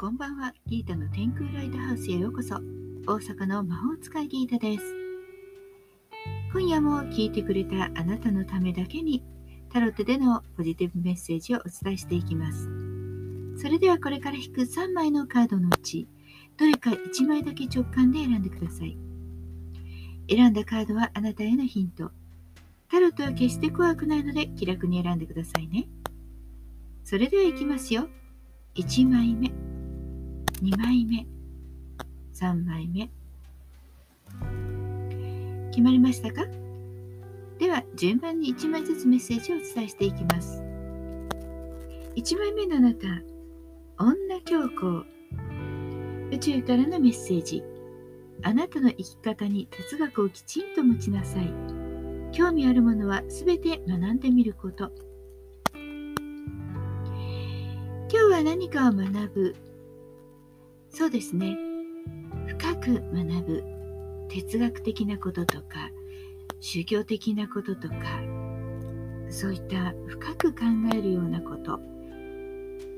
こんばんは。ギータの天空ライトハウスへようこそ。大阪の魔法使いギータです。今夜も聞いてくれたあなたのためだけに、タロットでのポジティブメッセージをお伝えしていきます。それではこれから引く3枚のカードのうち、どれか1枚だけ直感で選んでください。選んだカードはあなたへのヒント。タロットは決して怖くないので気楽に選んでくださいね。それではいきますよ。1枚目。2枚目、3枚目。決まりましたか？では、順番に1枚ずつメッセージをお伝えしていきます。1枚目のあなた、女教皇。宇宙からのメッセージ。あなたの生き方に哲学をきちんと持ちなさい。興味あるものはすべて学んでみること。今日は何かを学ぶそうですね。深く学ぶ哲学的なこととか宗教的なこととかそういった深く考えるようなこと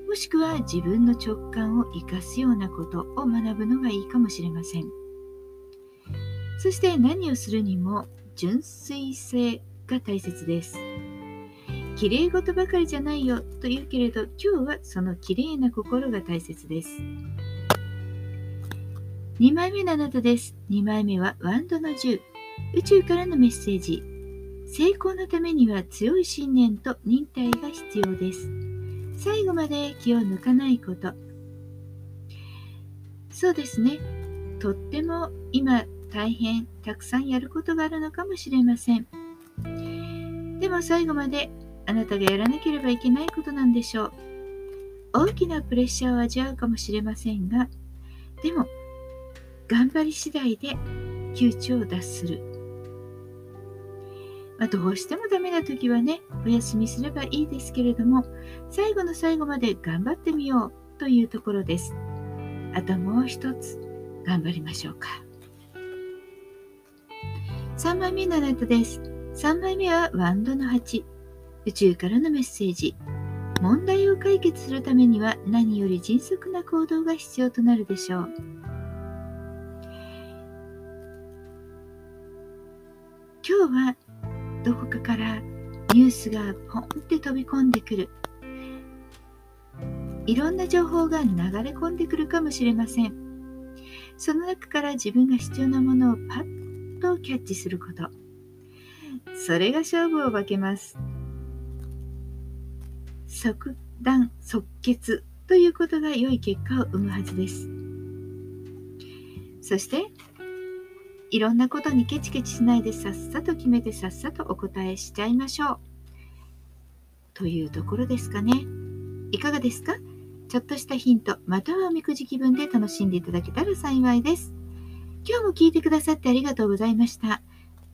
もしくは自分の直感を生かすようなことを学ぶのがいいかもしれません。そして何をするにも純粋性が大切です。綺麗事ばかりじゃないよと言うけれど今日はその綺麗な心が大切です。2枚目のあなたです。2枚目はワンドの10。宇宙からのメッセージ。成功のためには強い信念と忍耐が必要です。最後まで気を抜かないこと。そうですね。とっても今大変たくさんやることがあるのかもしれません。でも最後まであなたがやらなければいけないことなんでしょう。大きなプレッシャーを味わうかもしれませんが、でも頑張り次第で窮地を脱する。まあ、どうしてもダメな時はね、お休みすればいいですけれども、最後の最後まで頑張ってみようというところです。あともう一つ、頑張りましょうか。3枚目のあなたです。3枚目はワンドの8。宇宙からのメッセージ。問題を解決するためには何より迅速な行動が必要となるでしょう。今日はどこかからニュースがポンって飛び込んでくる。いろんな情報が流れ込んでくるかもしれません。その中から自分が必要なものをパッとキャッチすること。それが勝負を分けます。即断即決ということが良い結果を生むはずです。そしていろんなことにケチケチしないでさっさと決めてさっさとお答えしちゃいましょう。というところですかね。いかがですか？ちょっとしたヒント、またはおみくじ気分で楽しんでいただけたら幸いです。今日も聞いてくださってありがとうございました。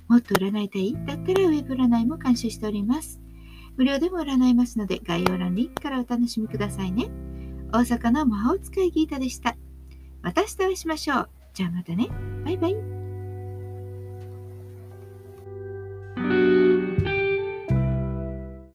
もっと占いたいだったらウェブ占いも監修しております。無料でも占いますので概要欄リンクからお楽しみくださいね。大阪の魔法使いギータでした。また明日お会いしましょう。じゃあまたね。バイバイ。